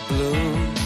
bloom shoots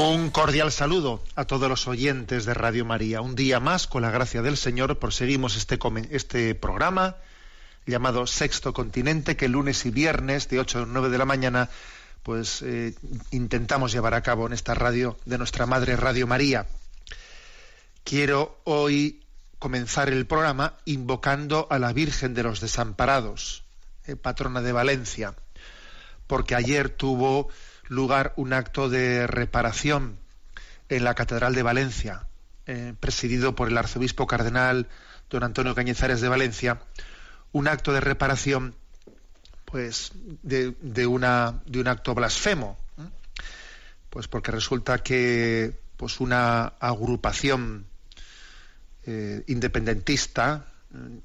Un cordial saludo a todos los oyentes de Radio María. Un día más, con la gracia del Señor, proseguimos este, este programa llamado Sexto Continente, que lunes y viernes de 8 a 9 de la mañana, pues eh, intentamos llevar a cabo en esta radio de nuestra madre Radio María. Quiero hoy comenzar el programa invocando a la Virgen de los Desamparados, eh, patrona de Valencia, porque ayer tuvo lugar un acto de reparación en la Catedral de Valencia, eh, presidido por el arzobispo cardenal don Antonio Cañizares de Valencia, un acto de reparación pues de, de una de un acto blasfemo ¿eh? pues porque resulta que pues una agrupación eh, independentista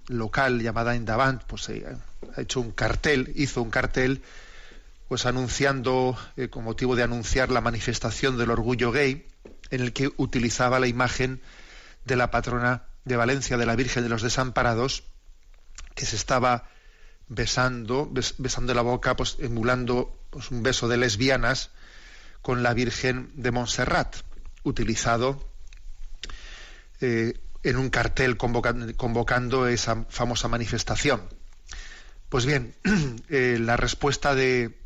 local llamada Indavant pues ha hecho un cartel hizo un cartel pues anunciando eh, con motivo de anunciar la manifestación del orgullo gay en el que utilizaba la imagen de la patrona de Valencia de la Virgen de los Desamparados que se estaba besando, bes- besando la boca, pues emulando pues, un beso de lesbianas con la Virgen de Montserrat, utilizado eh, en un cartel convoca- convocando esa famosa manifestación. Pues bien, eh, la respuesta de-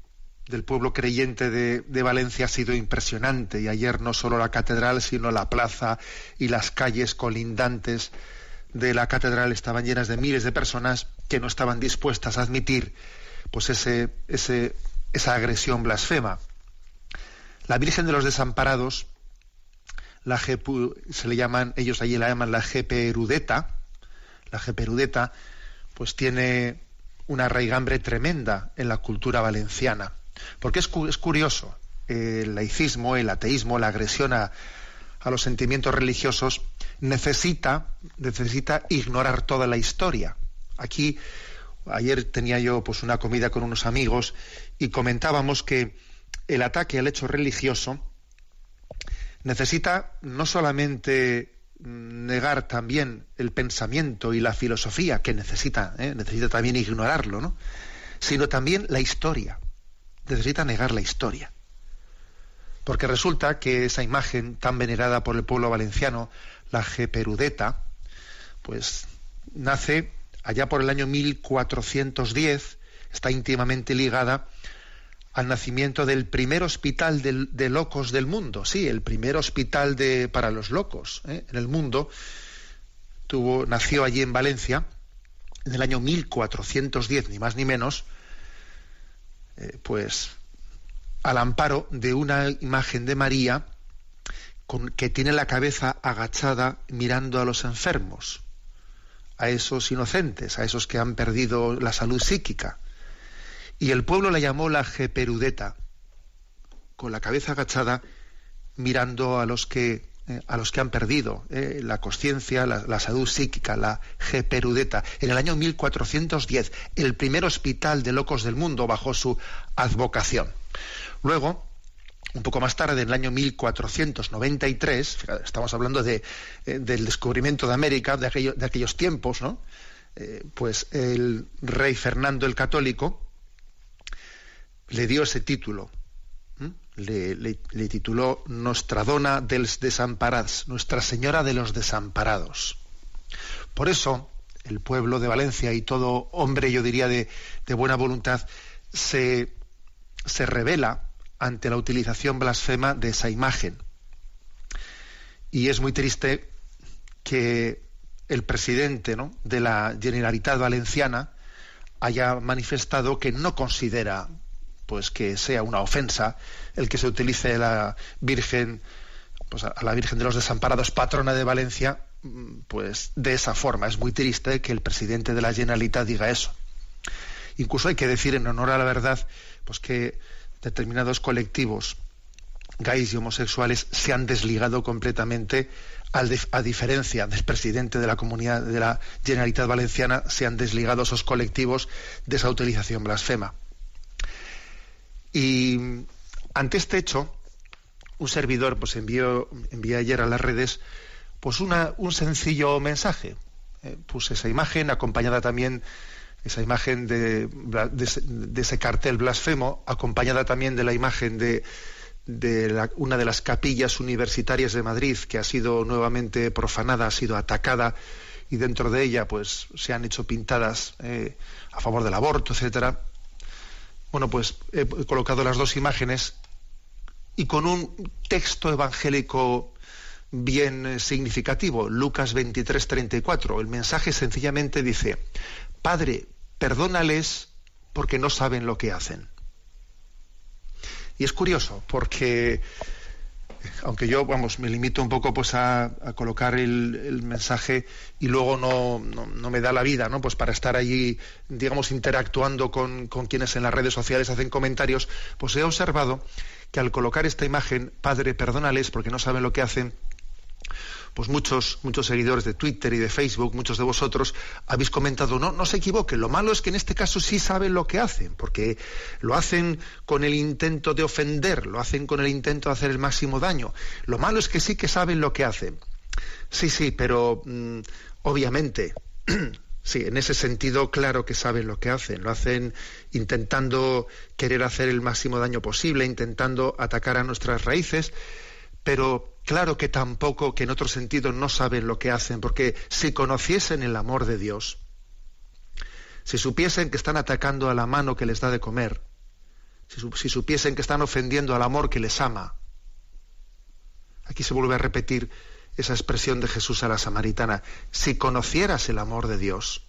del pueblo creyente de, Valencia ha sido impresionante y ayer no solo la catedral, sino la plaza y las calles colindantes de la catedral estaban llenas de miles de personas que no estaban dispuestas a admitir pues ese, esa agresión blasfema. La Virgen de los Desamparados, la se le llaman, ellos allí la llaman la Geperudeta, la Geperudeta, pues tiene una raigambre tremenda en la cultura valenciana. Porque es, cu- es curioso, el laicismo, el ateísmo, la agresión a, los sentimientos religiosos necesita, necesita ignorar toda la historia. Aquí, ayer tenía yo pues una comida con unos amigos y comentábamos que el ataque al hecho religioso necesita no solamente negar también el pensamiento y la filosofía que necesita, ¿eh? necesita también ignorarlo, ¿no? sino también la historia. Necesita negar la historia. Porque resulta que esa imagen tan venerada por el pueblo valenciano, la Geperudeta, pues nace allá por el año 1410, está íntimamente ligada al nacimiento del primer hospital de, locos del mundo. Sí, el primer hospital de, para los locos ¿eh? en el mundo tuvo, nació allí en Valencia en el año 1410, ni más ni menos, eh, pues al amparo de una imagen de María con, que tiene la cabeza agachada mirando a los enfermos, a esos inocentes, a esos que han perdido la salud psíquica. Y el pueblo la llamó la Geperudeta, con la cabeza agachada mirando a los que eh, a los que han perdido eh, la conciencia, la, salud psíquica, la Geperudeta. En el año 1410, el primer hospital de locos del mundo bajo su advocación. Luego, un poco más tarde, en el año 1493, fíjate, estamos hablando de, eh, del descubrimiento de América, de, de aquellos tiempos, ¿no? Pues el rey Fernando el Católico le dio ese título. Le, le- le tituló Nostradona dels Nuestra Señora de los Desamparados. Por eso, el pueblo de Valencia y todo hombre, yo diría, de, de buena voluntad, se, se revela ante la utilización blasfema de esa imagen. Y es muy triste que el presidente ¿no? de la Generalitat Valenciana haya manifestado que no considera pues que sea una ofensa el que se utilice la Virgen pues a la Virgen de los Desamparados, patrona de Valencia, mm, pues de esa forma. Es muy triste que el presidente de la Generalitat diga eso. Incluso hay que decir en honor a la verdad, pues que determinados colectivos gays y homosexuales se han desligado completamente a diferencia del presidente de la comunidad de la Generalitat Valenciana, se han desligado esos colectivos de esa utilización blasfema. Y ante este hecho, un servidor pues envió, envió ayer a las redes pues una, un sencillo mensaje. Eh, puse esa imagen acompañada también esa imagen de, de, ese cartel blasfemo, acompañada también de la imagen de, de una de las capillas universitarias de Madrid que ha sido nuevamente profanada, ha sido atacada y dentro de ella pues se han hecho pintadas eh, a favor del aborto, etcétera. Bueno, pues he colocado las dos imágenes y con un texto evangélico bien eh, significativo, Lucas 23, 34. El mensaje sencillamente dice, Padre, perdónales porque no saben lo que hacen. Y es curioso, porque aunque yo, vamos, me limito un poco pues a, colocar el, mensaje y luego no, no, me da la vida, ¿no? Pues para estar allí, digamos, interactuando con, con, quienes en las redes sociales hacen comentarios, pues he observado que al colocar esta imagen, Padre, perdónales porque no saben lo que hacen, pues muchos, muchos seguidores de Twitter y de Facebook, muchos de vosotros, habéis comentado, no, no se equivoquen, lo malo es que en este caso sí saben lo que hacen, porque lo hacen con el intento de ofender, lo hacen con el intento de hacer el máximo daño. Lo malo es que sí que saben lo que hacen. Sí, sí, pero mm, obviamente, sí, en ese sentido, claro que saben lo que hacen. Lo hacen intentando querer hacer el máximo daño posible, intentando atacar a nuestras raíces, pero Claro que tampoco, que en otro sentido no saben lo que hacen, porque si conociesen el amor de Dios, si supiesen que están atacando a la mano que les da de comer, si, supiesen que están ofendiendo al amor que les ama, aquí se vuelve a repetir esa expresión de Jesús a la samaritana, si conocieras el amor de Dios,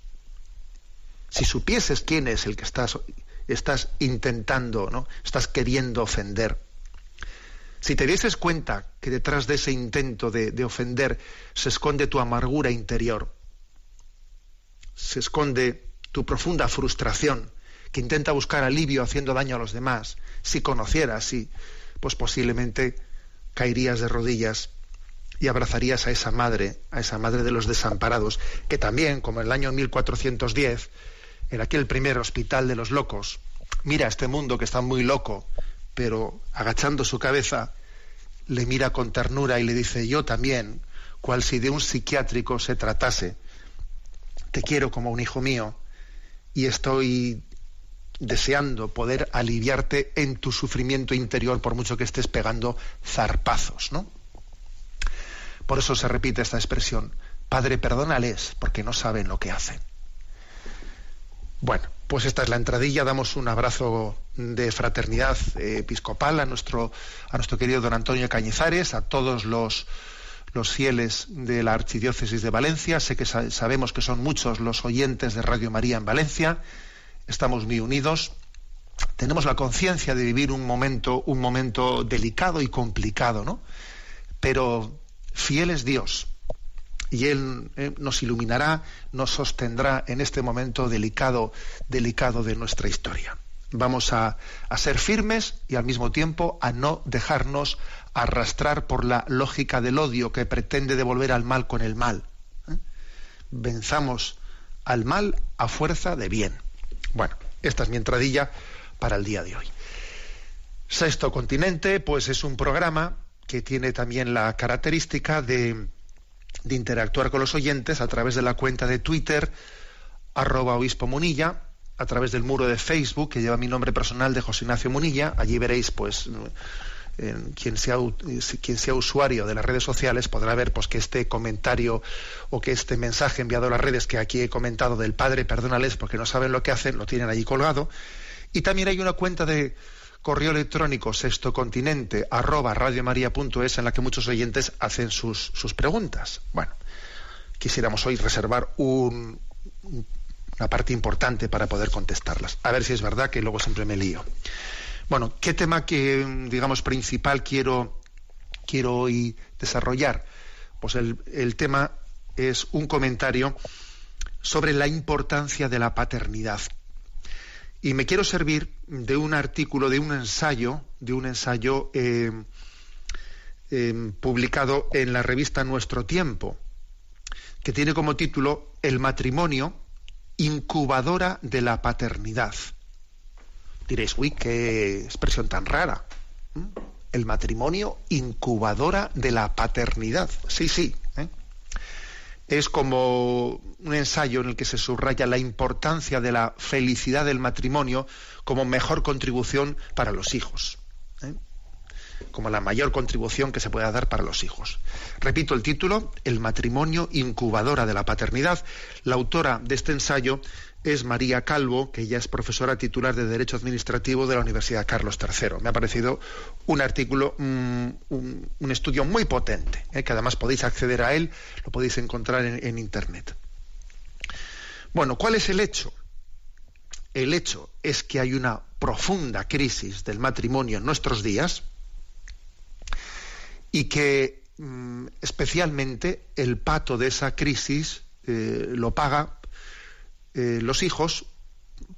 si supieses quién es el que estás, estás intentando, ¿no? estás queriendo ofender, si te dieses cuenta que detrás de ese intento de, ofender se esconde tu amargura interior, se esconde tu profunda frustración, que intenta buscar alivio haciendo daño a los demás, si conocieras, sí, pues posiblemente caerías de rodillas y abrazarías a esa madre, a esa madre de los desamparados, que también, como en el año 1410, en aquel primer hospital de los locos, mira este mundo que está muy loco, pero agachando su cabeza, le mira con ternura y le dice, yo también, cual si de un psiquiátrico se tratase, te quiero como un hijo mío y estoy deseando poder aliviarte en tu sufrimiento interior por mucho que estés pegando zarpazos, ¿no? Por eso se repite esta expresión, Padre, perdónales porque no saben lo que hacen. Bueno, pues esta es la entradilla. Damos un abrazo de fraternidad episcopal a nuestro, a nuestro querido don Antonio Cañizares, a todos los, los fieles de la Archidiócesis de Valencia. Sé que sabemos que son muchos los oyentes de Radio María en Valencia. Estamos muy unidos. Tenemos la conciencia de vivir un momento, un momento delicado y complicado, ¿no? Pero fiel es Dios y Él eh, nos iluminará, nos sostendrá en este momento delicado, delicado de nuestra historia. Vamos a, ser firmes y al mismo tiempo a no dejarnos arrastrar por la lógica del odio que pretende devolver al mal con el mal. ¿eh? Venzamos al mal a fuerza de bien. Bueno, esta es mi entradilla para el día de hoy. Sexto Continente, pues es un programa que tiene también la característica de de interactuar con los oyentes a través de la cuenta de Twitter, arroba obispo Munilla, a través del muro de Facebook que lleva mi nombre personal de José Ignacio Munilla. Allí veréis, pues, quien, sea, quien sea usuario de las redes sociales podrá ver pues, que este comentario o que este mensaje enviado a las redes que aquí he comentado del Padre, perdónales porque no saben lo que hacen, lo tienen allí colgado. Y también hay una cuenta de correo electrónico sextocontinente arroba radiomaria.es en la que muchos oyentes hacen sus, sus preguntas. Bueno, quisiéramos hoy reservar un, una parte importante para poder contestarlas. A ver si es verdad que luego siempre me lío. Bueno, ¿qué tema que, digamos, principal quiero, quiero hoy desarrollar? Pues el, el tema es un comentario sobre la importancia de la paternidad. Y me quiero servir de un artículo, de un ensayo, de un ensayo eh, eh, publicado en la revista Nuestro Tiempo, que tiene como título El matrimonio, incubadora de la paternidad. Diréis, uy, qué expresión tan rara. ¿Mm? El matrimonio, incubadora de la paternidad. Sí, sí. Es como un ensayo en el que se subraya la importancia de la felicidad del matrimonio como mejor contribución para los hijos. ¿eh? como la mayor contribución que se pueda dar para los hijos. Repito el título, El matrimonio incubadora de la paternidad. La autora de este ensayo es María Calvo, que ya es profesora titular de Derecho Administrativo de la Universidad Carlos III. Me ha parecido un artículo, mm, un, estudio muy potente, ¿eh? que además podéis acceder a él, lo podéis encontrar en Internet. Bueno, ¿cuál es el hecho? El hecho es que hay una profunda crisis del matrimonio en nuestros días, y que mm, especialmente el pato de esa crisis eh, lo paga eh, los hijos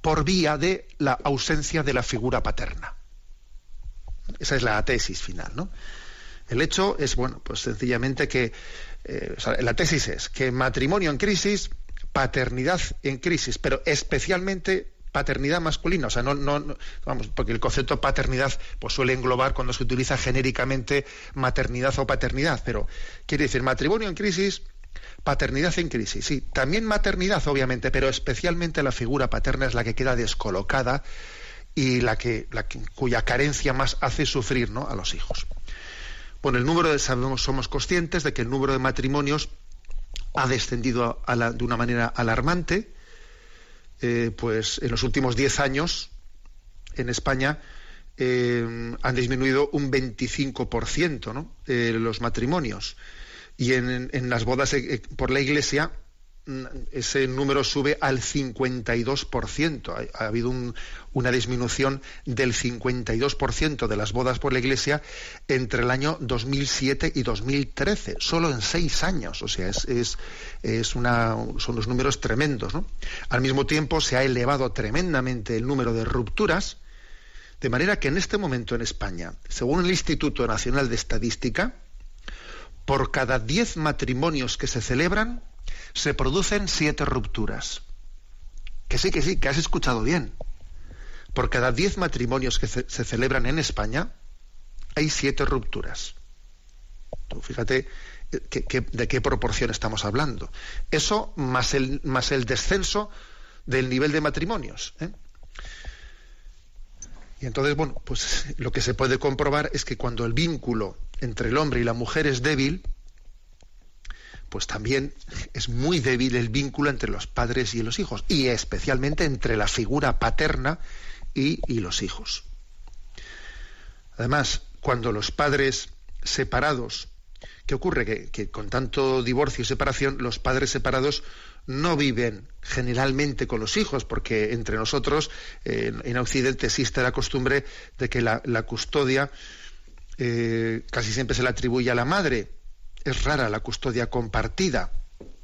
por vía de la ausencia de la figura paterna. Esa es la tesis final, ¿no? El hecho es, bueno, pues sencillamente que eh, la tesis es que matrimonio en crisis, paternidad en crisis, pero especialmente paternidad masculina, o sea, no, no, vamos, porque el concepto paternidad pues suele englobar cuando se utiliza genéricamente maternidad o paternidad, pero quiere decir matrimonio en crisis, paternidad en crisis, sí, también maternidad obviamente, pero especialmente la figura paterna es la que queda descolocada y la que, la cuya carencia más hace sufrir, ¿no? a los hijos. Bueno, el número de sabemos somos conscientes de que el número de matrimonios ha descendido de una manera alarmante eh, pues en los últimos 10 años en España eh, han disminuido un 25% ¿no? Eh, los matrimonios. Y en, en las bodas por la Iglesia Mm, ese número sube al 52%. Ha, habido una disminución del 52% de las bodas por la Iglesia entre el año 2007 y 2013, solo en seis años. O sea, es, es, una, son los números tremendos. Al mismo tiempo, se ha elevado tremendamente el número de rupturas, de manera que en este momento en España, según el Instituto Nacional de Estadística, por cada 10 matrimonios que se celebran, se producen siete rupturas. Que sí, que sí, que has escuchado bien. Por cada diez matrimonios que se, celebran en España, hay siete rupturas. Fíjate eh, de qué proporción estamos hablando. Eso más el, más el descenso del nivel de matrimonios. ¿eh? Y entonces, bueno, pues lo que se puede comprobar es que cuando el vínculo entre el hombre y la mujer es débil, pues también es muy débil el vínculo entre los padres y los hijos, y especialmente entre la figura paterna y, los hijos. Además, cuando los padres separados, ¿qué ocurre? Que, con tanto divorcio y separación, los padres separados no viven generalmente con los hijos, porque entre nosotros en Occidente existe la costumbre de que la, custodia eh, casi siempre se la atribuye a la madre, es rara la custodia compartida.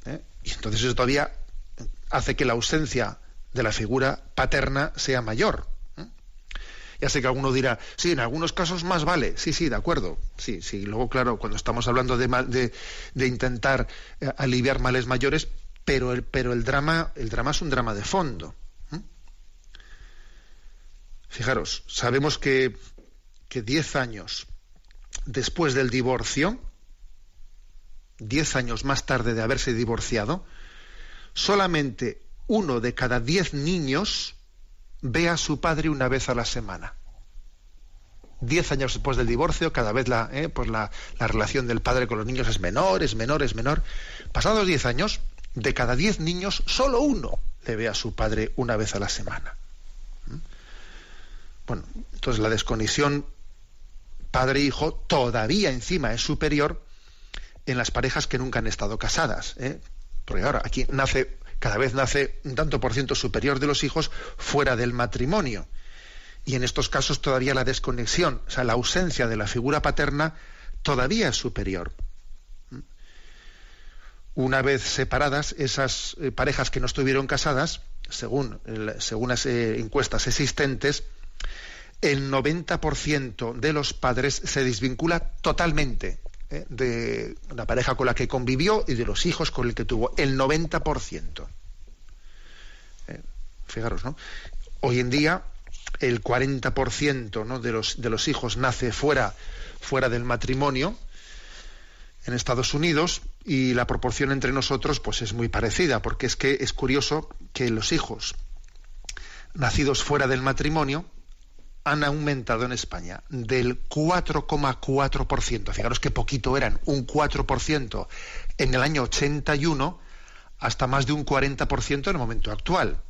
¿eh? Y entonces eso todavía hace que la ausencia de la figura paterna sea mayor. Ya sé que alguno dirá, sí, en algunos casos más vale. Sí, sí, de acuerdo. Sí, sí. Luego, claro, cuando estamos hablando de, de, intentar eh, aliviar males mayores, pero el, pero el drama, el drama es un drama de fondo. Fijaros, sabemos que, que diez años después del divorcio, diez años más tarde de haberse divorciado, solamente uno de cada diez niños ve a su padre una vez a la semana. Diez años después del divorcio, cada vez la, eh, pues la, relación del padre con los niños es menor, es menor, es menor. Pasados diez años, de cada diez niños, solo uno le ve a su padre una vez a la semana. ¿Mm? Bueno, entonces la desconexión padre-hijo todavía encima es superior en las parejas que nunca han estado casadas. ¿eh? Porque ahora aquí nace cada vez nace un tanto por ciento superior de los hijos fuera del matrimonio. Y en estos casos todavía la desconexión, o sea, la ausencia de la figura paterna todavía es superior. Una vez separadas, esas eh, parejas que no estuvieron casadas, según, según las eh, encuestas existentes, el 90% de los padres se desvincula totalmente ¿eh? de la pareja con la que convivió y de los hijos con el que tuvo. El 90%. ¿Eh? Fijaros, ¿no? Hoy en día el 40% ¿no? de, los, de los hijos nace fuera, fuera del matrimonio en Estados Unidos y la proporción entre nosotros pues es muy parecida porque es que es curioso que los hijos nacidos fuera del matrimonio han aumentado en España del 4,4%, fijaros qué poquito eran, un 4% en el año 81 hasta más de un 40% en el momento actual.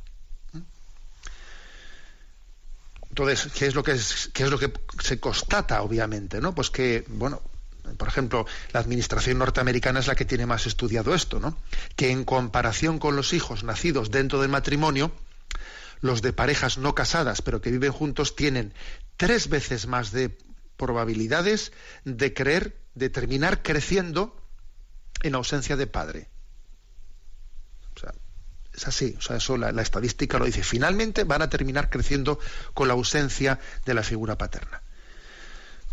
Entonces, ¿qué es lo que es, qué es lo que se constata obviamente, no? Pues que, bueno, por ejemplo, la administración norteamericana es la que tiene más estudiado esto, ¿no? Que en comparación con los hijos nacidos dentro del matrimonio, los de parejas no casadas pero que viven juntos tienen tres veces más de probabilidades de creer, de terminar creciendo en ausencia de padre. O sea, es así, o sea, eso la, estadística lo dice. Finalmente van a terminar creciendo con la ausencia de la figura paterna.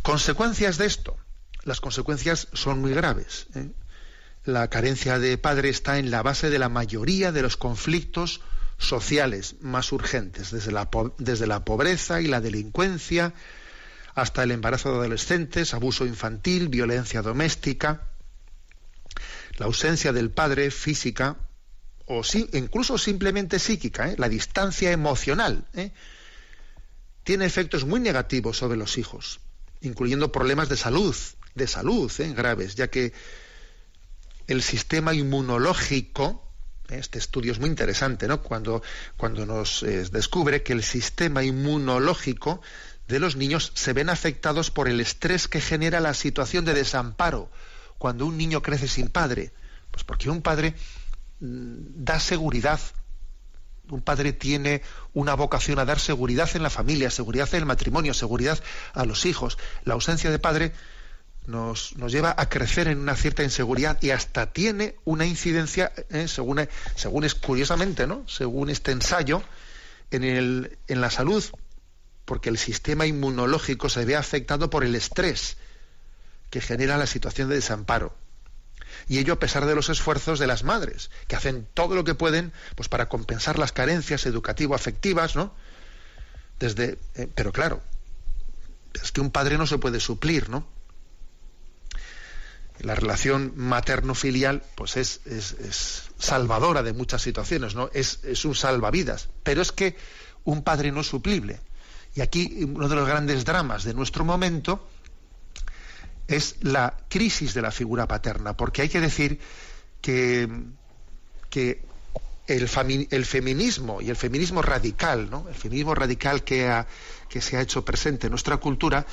Consecuencias de esto. Las consecuencias son muy graves. ¿eh? La carencia de padre está en la base de la mayoría de los conflictos sociales más urgentes, desde la, desde la pobreza y la delincuencia hasta el embarazo de adolescentes, abuso infantil, violencia doméstica, la ausencia del padre física o incluso simplemente psíquica, ¿eh? la distancia emocional, ¿eh? tiene efectos muy negativos sobre los hijos, incluyendo problemas de salud, de salud ¿eh? graves, ya que el sistema inmunológico este estudio es muy interesante, ¿no? Cuando, cuando nos eh, descubre que el sistema inmunológico de los niños se ven afectados por el estrés que genera la situación de desamparo cuando un niño crece sin padre. Pues porque un padre mm, da seguridad. Un padre tiene una vocación a dar seguridad en la familia, seguridad en el matrimonio, seguridad a los hijos. La ausencia de padre nos, nos, lleva a crecer en una cierta inseguridad y hasta tiene una incidencia, eh, según, según es curiosamente, ¿no? según este ensayo, en, el, en la salud, porque el sistema inmunológico se ve afectado por el estrés que genera la situación de desamparo. Y ello a pesar de los esfuerzos de las madres, que hacen todo lo que pueden pues, para compensar las carencias educativo-afectivas, ¿no? Desde, eh, pero claro, es que un padre no se puede suplir, ¿no? La relación materno-filial pues es, es, salvadora de muchas situaciones, ¿no? Es, es, un salvavidas. Pero es que un padre no es suplible. Y aquí uno de los grandes dramas de nuestro momento es la crisis de la figura paterna, porque hay que decir que, que el, el, feminismo y el feminismo radical, ¿no? El feminismo radical que, ha, que se ha hecho presente en nuestra cultura,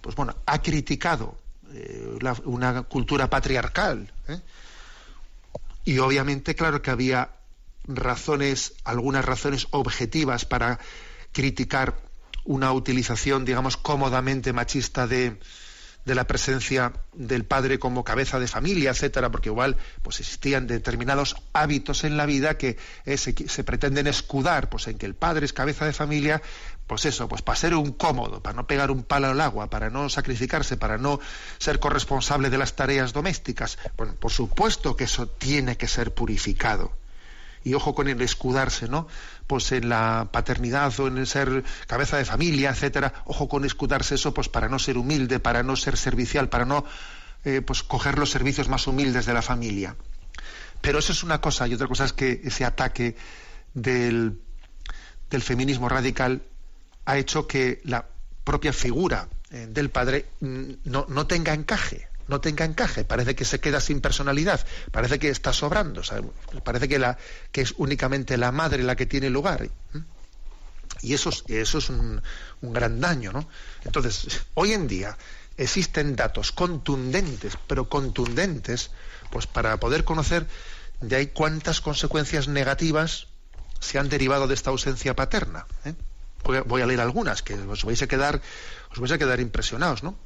pues bueno, ha criticado eh, una cultura patriarcal. ¿eh? Y obviamente, claro que había razones, algunas razones objetivas para criticar una utilización, digamos, cómodamente machista de, de la presencia del padre como cabeza de familia, etcétera, porque igual pues existían determinados hábitos en la vida que eh, se, se, pretenden escudar pues en que el padre es cabeza de familia, pues eso, pues para ser un cómodo, para no pegar un palo al agua, para no sacrificarse, para no ser corresponsable de las tareas domésticas. Bueno, por supuesto que eso tiene que ser purificado y ojo con el escudarse, ¿no? Pues en la paternidad o en el ser cabeza de familia, etcétera, ojo con escudarse eso, pues para no ser humilde, para no ser servicial, para no eh, pues coger los servicios más humildes de la familia. Pero eso es una cosa, y otra cosa es que ese ataque del, del feminismo radical ha hecho que la propia figura eh, del padre mm, no, no tenga encaje no tenga encaje, parece que se queda sin personalidad, parece que está sobrando, parece que, la, que es únicamente la madre la que tiene lugar. Y eso, es un, un gran daño. ¿no? Entonces, hoy en día existen datos contundentes, pero contundentes, pues para poder conocer de ahí cuántas consecuencias negativas se han derivado de esta ausencia paterna. ¿eh? Voy, a, leer algunas que os vais a quedar, os vais a quedar impresionados, ¿no?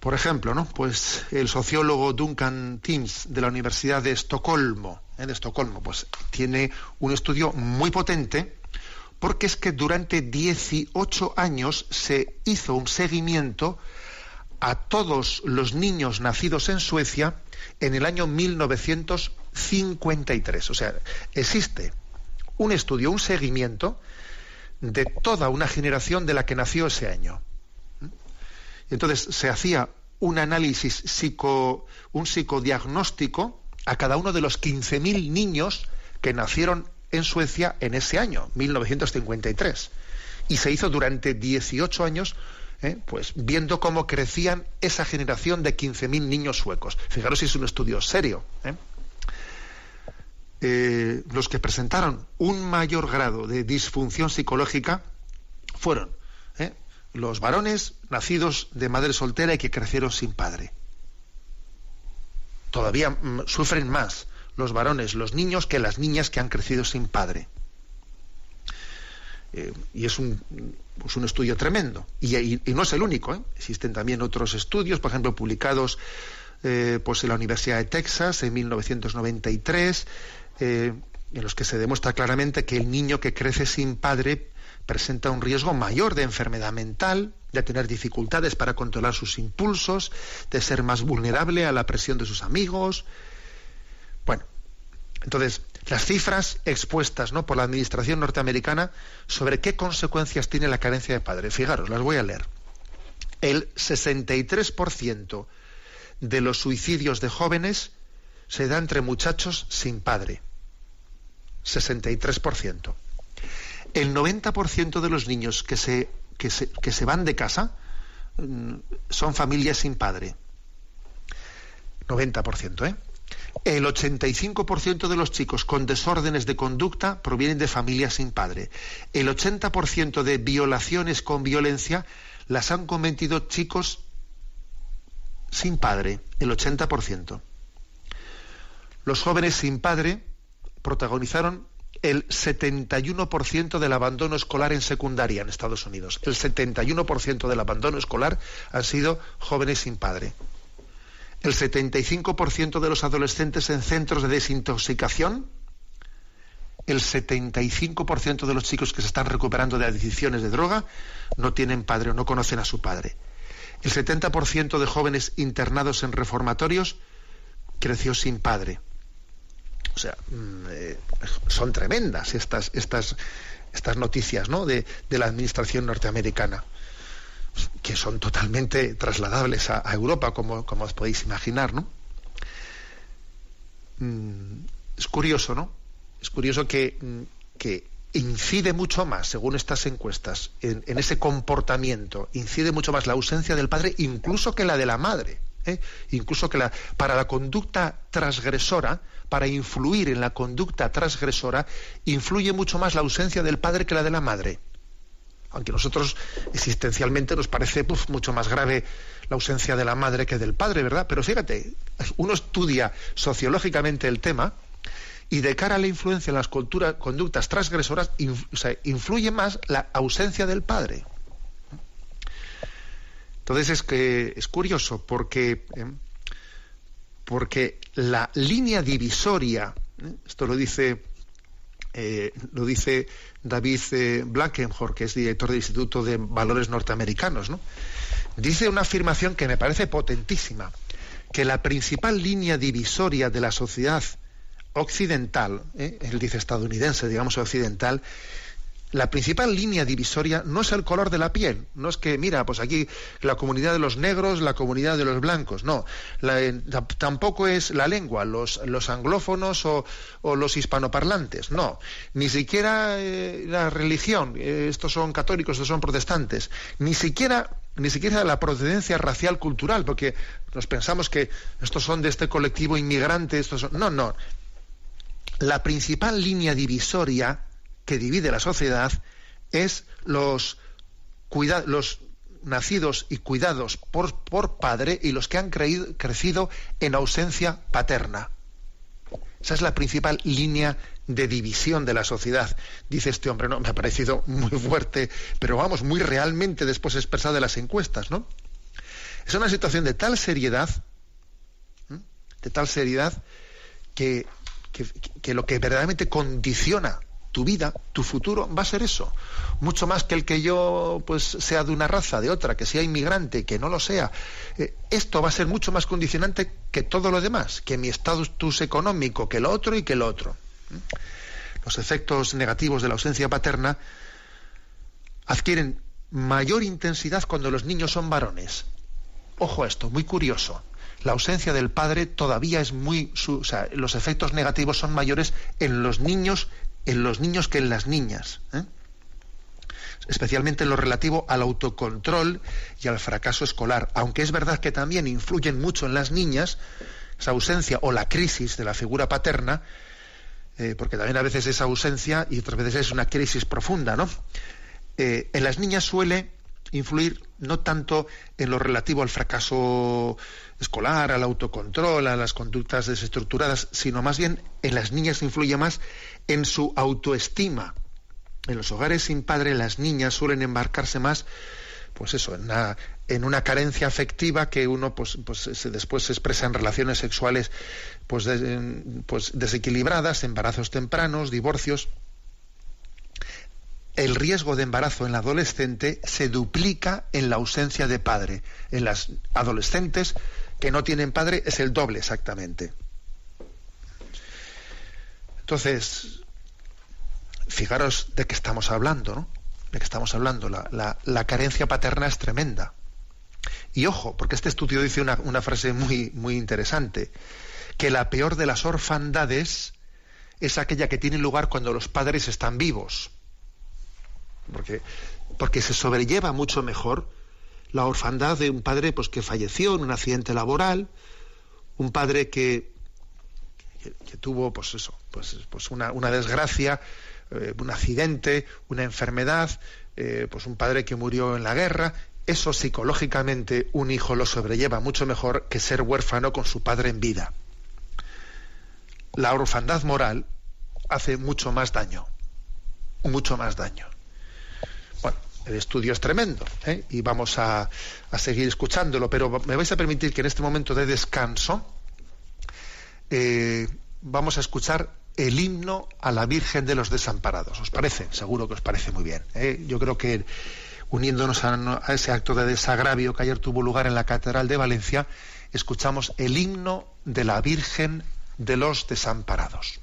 Por ejemplo, ¿no? Pues el sociólogo Duncan Timms de la Universidad de Estocolmo, ¿eh? de Estocolmo, pues tiene un estudio muy potente porque es que durante 18 años se hizo un seguimiento a todos los niños nacidos en Suecia en el año 1953. O sea, existe un estudio, un seguimiento de toda una generación de la que nació ese año. Entonces se hacía un análisis psico, un psicodiagnóstico a cada uno de los 15.000 niños que nacieron en Suecia en ese año, 1953. Y se hizo durante 18 años ¿eh? pues viendo cómo crecían esa generación de 15.000 niños suecos. Fijaros si es un estudio serio. ¿eh? Eh, los que presentaron un mayor grado de disfunción psicológica fueron los varones nacidos de madre soltera y que crecieron sin padre. Todavía mm, sufren más los varones, los niños, que las niñas que han crecido sin padre. Eh, y es un, pues un, estudio tremendo. Y, no es el único. ¿eh? Existen también otros estudios, por ejemplo, publicados eh, pues en la Universidad de Texas en 1993, en los que se demuestra claramente que el niño que crece sin padre presenta un riesgo mayor de enfermedad mental, de tener dificultades para controlar sus impulsos, de ser más vulnerable a la presión de sus amigos. Bueno, entonces, las cifras expuestas ¿no? por la Administración norteamericana sobre qué consecuencias tiene la carencia de padre. Fijaros, las voy a leer. El 63% de los suicidios de jóvenes se da entre muchachos sin padre. 63%. El 90% de los niños que se, que se, que se van de casa mm, son familias sin padre. 90%, ¿eh? El 85% de los chicos con desórdenes de conducta provienen de familias sin padre. El 80% de violaciones con violencia las han cometido chicos sin padre, el 80%. Los jóvenes sin padre protagonizaron el 71% del abandono escolar en secundaria en Estados Unidos. El 71% del abandono escolar han sido jóvenes sin padre el 75% de los adolescentes en centros de desintoxicación, el 75% de los chicos que se están recuperando de adicciones de droga no tienen padre o no conocen a su padre. El 70% de jóvenes internados en reformatorios creció sin padre. O sea, mm, eh, son tremendas estas, estas, estas noticias ¿no? de, la administración norteamericana que son totalmente trasladables a, Europa, como, como, os podéis imaginar, ¿no? Mm, es curioso, ¿no? Es curioso que, mm, que, incide mucho más, según estas encuestas, en, ese comportamiento, incide mucho más la ausencia del padre, incluso que la de la madre. ¿Eh? Incluso que la, para la conducta transgresora, para influir en la conducta transgresora, influye mucho más la ausencia del padre que la de la madre aunque nosotros existencialmente nos parece mucho más grave la ausencia de la madre que del padre, ¿verdad? Pero fíjate, uno estudia sociológicamente el tema y de cara a la influencia en las conductas transgresoras, influye más la ausencia del padre. Entonces es que es curioso porque, ¿eh? porque la línea divisoria, ¿eh? esto lo dice eh, lo dice David eh, que es director del Instituto de Valores Norteamericanos, ¿no? dice una afirmación que me parece potentísima, que la principal línea divisoria de la sociedad occidental, él dice estadounidense, digamos occidental, la principal línea divisoria no es el color de la piel, no es que, mira, pues aquí la comunidad de los negros, la comunidad de los blancos, no, eh, tampoco es la lengua, los, los anglófonos o, los hispanoparlantes, no, ni siquiera eh, la religión, eh, estos son católicos, estos son protestantes, ni siquiera, ni siquiera la procedencia racial cultural, porque nos pensamos que estos son de este colectivo inmigrante, estos son, no, no, la principal línea divisoria que divide la sociedad es los, los nacidos y cuidados por, por, padre y los que han crecido en ausencia paterna. Esa es la principal línea de división de la sociedad. Dice este hombre, no, me ha parecido muy fuerte, pero vamos, muy realmente después expresada en las encuestas, ¿no? Es una situación de tal seriedad, de tal seriedad, que, que lo que verdaderamente condiciona tu vida, tu futuro va a ser eso. Mucho más que el que yo pues sea de una raza, de otra, que sea inmigrante, que no lo sea. Eh, esto va a ser mucho más condicionante que todo lo demás, que mi estatus económico, que lo otro y que lo otro. ¿Mm? Los efectos negativos de la ausencia paterna adquieren mayor intensidad cuando los niños son varones. Ojo a esto, muy curioso. La ausencia del padre todavía es muy, o sea, los efectos negativos son mayores en los niños en los niños que en las niñas. ¿eh? especialmente en lo relativo al autocontrol y al fracaso escolar, aunque es verdad que también influyen mucho en las niñas esa ausencia o la crisis de la figura paterna, eh, porque también a veces es ausencia y otras veces es una crisis profunda, ¿no? Eh, en las niñas suele influir no tanto en lo relativo al fracaso escolar, al autocontrol, a las conductas desestructuradas, sino más bien en las niñas influye más en su autoestima. En los hogares sin padre las niñas suelen embarcarse más pues eso, en una, en una carencia afectiva que uno pues, pues después se expresa en relaciones sexuales pues, pues desequilibradas, embarazos tempranos, divorcios. El riesgo de embarazo en la adolescente se duplica en la ausencia de padre. En las adolescentes que no tienen padre es el doble exactamente. Entonces, fijaros de qué estamos hablando, ¿no? De qué estamos hablando. La, carencia paterna es tremenda. Y ojo, porque este estudio dice una, una, frase muy, muy interesante, que la peor de las orfandades es aquella que tiene lugar cuando los padres están vivos. Porque, porque se sobrelleva mucho mejor la orfandad de un padre pues, que falleció en un accidente laboral, un padre que, que, tuvo pues eso, pues, pues una, una desgracia, eh, un accidente, una enfermedad, eh, pues un padre que murió en la guerra, eso psicológicamente un hijo lo sobrelleva mucho mejor que ser huérfano con su padre en vida. La orfandad moral hace mucho más daño, mucho más daño. El estudio es tremendo ¿eh? y vamos a, a, seguir escuchándolo, pero me vais a permitir que en este momento de descanso eh, vamos a escuchar el himno a la Virgen de los Desamparados. ¿Os parece? Seguro que os parece muy bien. ¿eh? Yo creo que uniéndonos a ese acto de desagravio que ayer tuvo lugar en la Catedral de Valencia, escuchamos el himno de la Virgen de los Desamparados.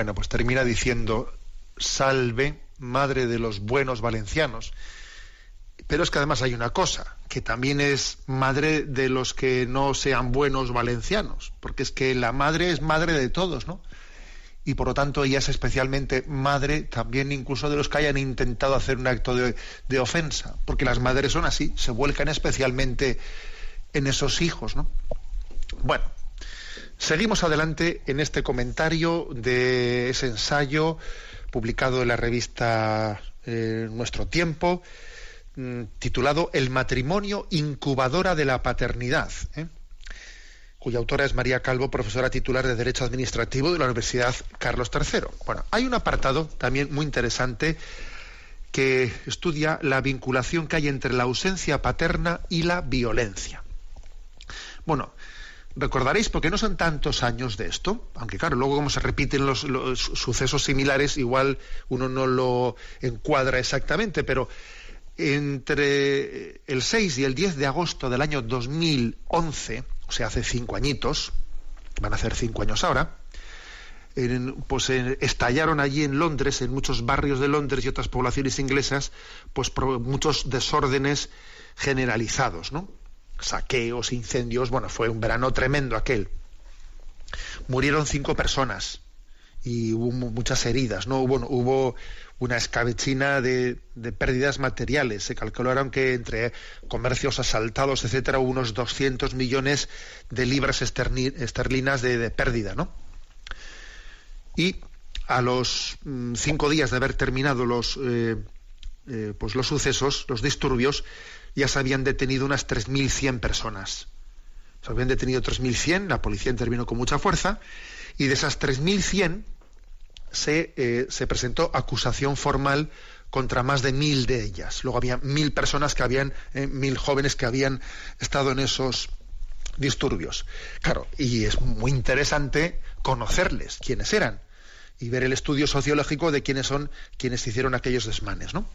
Bueno, pues termina diciendo, salve, madre de los buenos valencianos. Pero es que además hay una cosa, que también es madre de los que no sean buenos valencianos, porque es que la madre es madre de todos, ¿no? Y por lo tanto ella es especialmente madre también incluso de los que hayan intentado hacer un acto de, de ofensa, porque las madres son así, se vuelcan especialmente en esos hijos, ¿no? Bueno, seguimos adelante en este comentario de ese ensayo publicado en la revista eh, Nuestro Tiempo, mm, titulado El matrimonio incubadora de la paternidad, ¿eh? cuya autora es María Calvo, profesora titular de Derecho Administrativo de la Universidad Carlos III. Bueno, hay un apartado también muy interesante que estudia la vinculación que hay entre la ausencia paterna y la violencia. Bueno, recordaréis, porque no son tantos años de esto, aunque claro, luego como se repiten los, sucesos similares, igual uno no lo encuadra exactamente, pero entre el 6 y el 10 de agosto del año 2011, o sea, hace cinco añitos, van a hacer cinco años ahora, pues estallaron allí en Londres, en muchos barrios de Londres y otras poblaciones inglesas, pues muchos desórdenes generalizados, ¿no? Saqueos, incendios, bueno, fue un verano tremendo aquel. Murieron cinco personas y hubo muchas heridas, ¿no? Hubo, hubo una escabechina de, pérdidas materiales. Se calcularon que entre comercios asaltados, etcétera, hubo unos 200 millones de libras esterlinas de, pérdida, ¿no? Y a los mm, cinco días de haber terminado los, eh, eh, pues los sucesos, los disturbios, ya se habían detenido unas 3.100 personas. Se habían detenido 3.100, la policía intervino con mucha fuerza, y de esas 3.100 se, eh, se presentó acusación formal contra más de mil de ellas. Luego había mil personas que habían, eh, mil jóvenes que habían estado en esos disturbios. Claro, y es muy interesante conocerles, quiénes eran, y ver el estudio sociológico de quiénes son quienes hicieron aquellos desmanes, ¿no?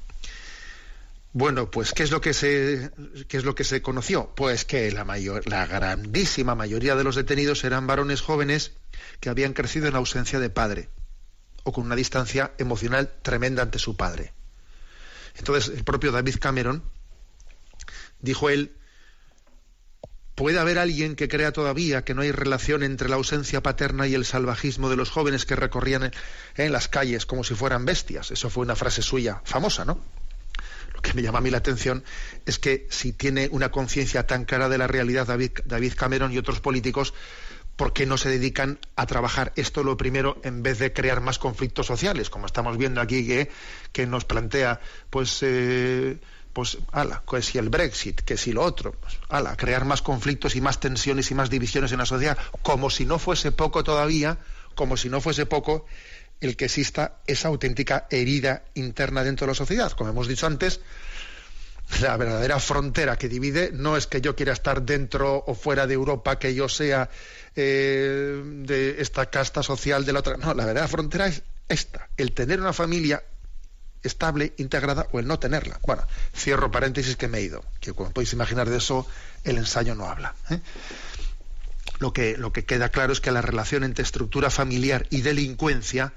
Bueno, pues ¿qué es lo que se qué es lo que se conoció? Pues que la mayor, la grandísima mayoría de los detenidos eran varones jóvenes que habían crecido en ausencia de padre o con una distancia emocional tremenda ante su padre. Entonces, el propio David Cameron dijo él ¿Puede haber alguien que crea todavía que no hay relación entre la ausencia paterna y el salvajismo de los jóvenes que recorrían en, las calles como si fueran bestias? Eso fue una frase suya famosa, ¿no? Que me llama a mí la atención es que si tiene una conciencia tan clara de la realidad David, David Cameron y otros políticos, ¿por qué no se dedican a trabajar esto lo primero en vez de crear más conflictos sociales? Como estamos viendo aquí que, que nos plantea, pues, eh, pues, ala, que si el Brexit, que si lo otro, pues, ala, crear más conflictos y más tensiones y más divisiones en la sociedad, como si no fuese poco todavía, como si no fuese poco el que exista esa auténtica herida interna dentro de la sociedad. Como hemos dicho antes, la verdadera frontera que divide no es que yo quiera estar dentro o fuera de Europa, que yo sea eh, de esta casta social de la otra. No, la verdadera frontera es esta, el tener una familia estable, integrada o el no tenerla. Bueno, cierro paréntesis que me he ido, que como podéis imaginar de eso el ensayo no habla. ¿eh? Lo, que, queda claro es que la relación entre estructura familiar y delincuencia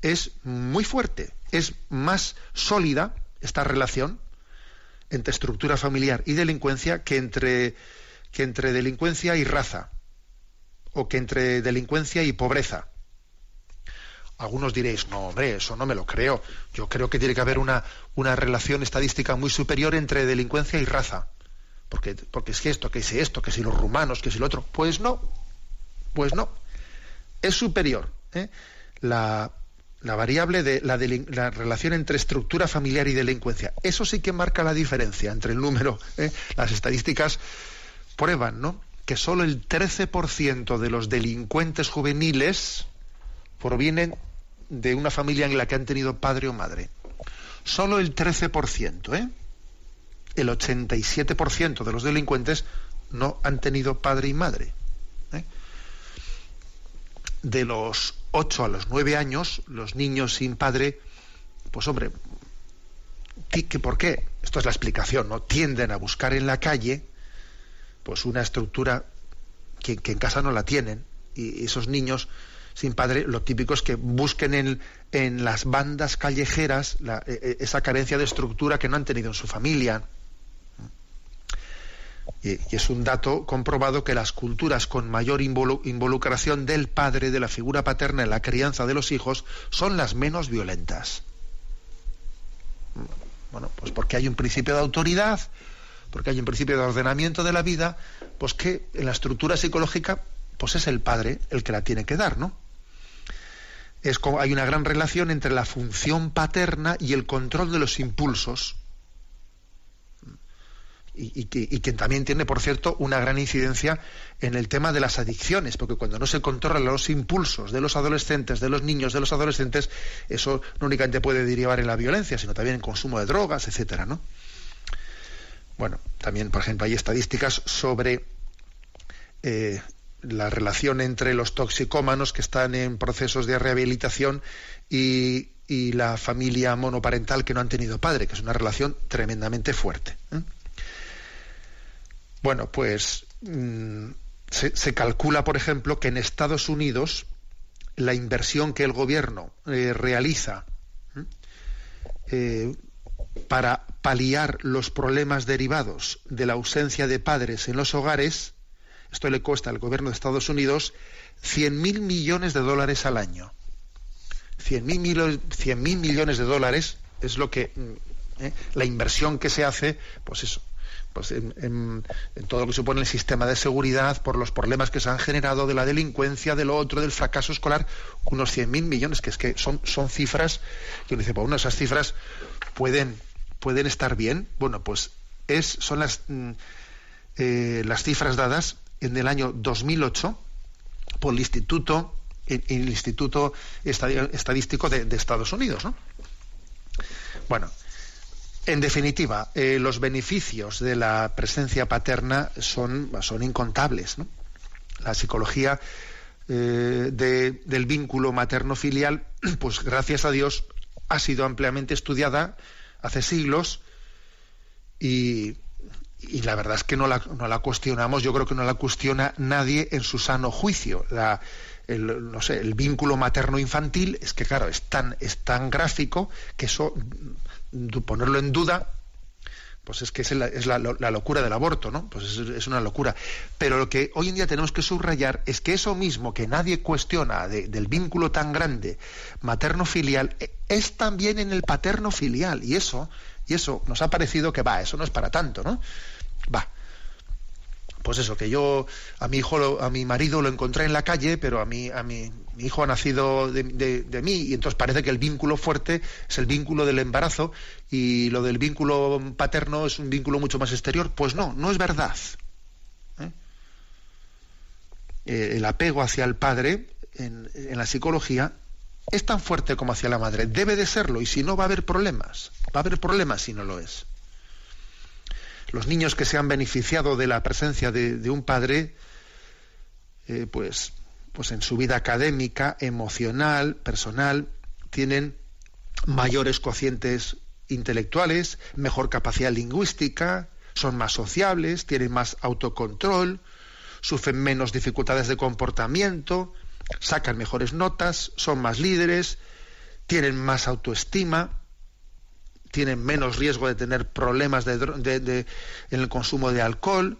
es muy fuerte, es más sólida esta relación entre estructura familiar y delincuencia que entre, que entre delincuencia y raza o que entre delincuencia y pobreza. Algunos diréis, no, hombre, eso no me lo creo. Yo creo que tiene que haber una, una relación estadística muy superior entre delincuencia y raza. Porque, porque es que esto, que si esto, que si los rumanos, que si lo otro. Pues no, pues no. Es superior. ¿eh? La, la variable de la, relación entre estructura familiar y delincuencia. Eso sí que marca la diferencia entre el número. ¿eh? Las estadísticas prueban, ¿no? Que solo el 13% de los delincuentes juveniles provienen de una familia en la que han tenido padre o madre. Solo el 13%, ¿eh? El 87% de los delincuentes no han tenido padre y madre. ¿eh? De los 8 a los 9 años, los niños sin padre, pues hombre, ¿qué, ¿por qué? Esto es la explicación, ¿no? Tienden a buscar en la calle pues una estructura que, en casa no la tienen y esos niños sin padre, lo típico es que busquen en, en las bandas callejeras e, e, esa carencia de estructura que no han tenido en su familia. Y, es un dato comprobado que las culturas con mayor involucración del padre, de la figura paterna en la crianza de los hijos, son las menos violentas. Bueno, pues porque hay un principio de autoridad, porque hay un principio de ordenamiento de la vida, pues que en la estructura psicológica, pues es el padre el que la tiene que dar, ¿no? Es como, hay una gran relación entre la función paterna y el control de los impulsos. Y, que, también tiene, por cierto, una gran incidencia en el tema de las adicciones, porque cuando no se controlan los impulsos de los adolescentes, de los niños, de los adolescentes, eso no únicamente puede derivar en la violencia, sino también en consumo de drogas, etcétera, ¿no? Bueno, también, por ejemplo, hay estadísticas sobre eh, la relación entre los toxicómanos que están en procesos de rehabilitación y, la familia monoparental que no han tenido padre, que es una relación tremendamente fuerte. ¿eh? Bueno, pues mm, se, calcula, por ejemplo, que en Estados Unidos la inversión que el gobierno eh, realiza eh, para paliar los problemas derivados de la ausencia de padres en los hogares, esto le cuesta al gobierno de Estados Unidos 100.000 millones de dólares al año. 100.000 mil millones de dólares es lo que mm, ¿eh? la inversión que se hace, pues eso, pues en, todo lo que supone el sistema de seguridad, por los problemas que se han generado de la delincuencia, de lo otro, del fracaso escolar, unos 100.000 millones, que es que son, son cifras, que uno dice, bueno, esas cifras pueden, pueden estar bien. Bueno, pues es, son las, mm, eh, las cifras dadas en el año 2008 por el Instituto, el, Instituto Estadístico de, Estados Unidos. ¿no? Bueno, en definitiva, eh, los beneficios de la presencia paterna son, son incontables. La psicología eh, del vínculo materno-filial, pues gracias a Dios, ha sido ampliamente estudiada hace siglos y, y la verdad es que no la, no la, cuestionamos, yo creo que no la cuestiona nadie en su sano juicio. El, no sé, el vínculo materno-infantil es que, claro, es tan, es tan gráfico que eso, ponerlo en duda, pues es que es, la, es la, locura del aborto, ¿no? Pues es, es, una locura. Pero lo que hoy en día tenemos que subrayar es que eso mismo que nadie cuestiona del vínculo tan grande materno-filial e, es también en el paterno-filial. Y eso y eso nos ha parecido que va, eso no es para tanto, ¿no? Va. Pues eso, que yo a mi hijo, a mi marido lo encontré en la calle, pero a mí, a mi, hijo ha nacido de, mí y entonces parece que el vínculo fuerte es el vínculo del embarazo y lo del vínculo paterno es un vínculo mucho más exterior. Pues no, no es verdad. ¿eh? Eh, el apego hacia el padre en la psicología es tan fuerte como hacia la madre. Debe de serlo y si no va a haber problemas. Va a haber problemas si no lo es. Los niños que se han beneficiado de la presencia de, un padre, eh, pues, pues en su vida académica, emocional, personal, tienen mayores cocientes intelectuales, mejor capacidad lingüística, son más sociables, tienen más autocontrol, sufren menos dificultades de comportamiento, sacan mejores notas, son más líderes, tienen más autoestima, tienen menos riesgo de tener problemas de, en el consumo de alcohol,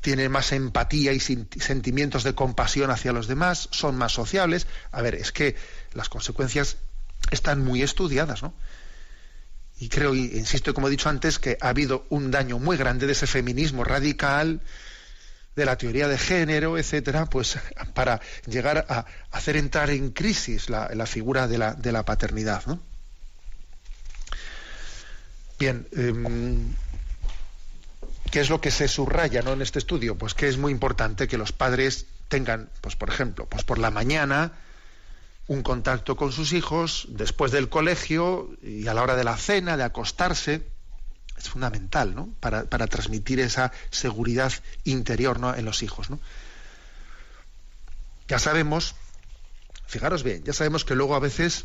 tienen más empatía y sentimientos de compasión hacia los demás, son más sociables. A ver, es que las consecuencias están muy estudiadas, ¿no? Y creo, insisto, como he dicho antes, que ha habido un daño muy grande de ese feminismo radical, de la teoría de género, etcétera, pues para llegar a hacer entrar en crisis la, figura de la, de la paternidad. ¿no? Bien, em, ¿qué es lo que se subraya ¿no? en este estudio? Pues que es muy importante que los padres tengan, pues por ejemplo, pues por la mañana un contacto con sus hijos, después del colegio y a la hora de la cena, de acostarse, es fundamental ¿no? para, transmitir esa seguridad interior ¿no? en los hijos. ¿no? Ya sabemos, fijaros bien, ya sabemos que luego a veces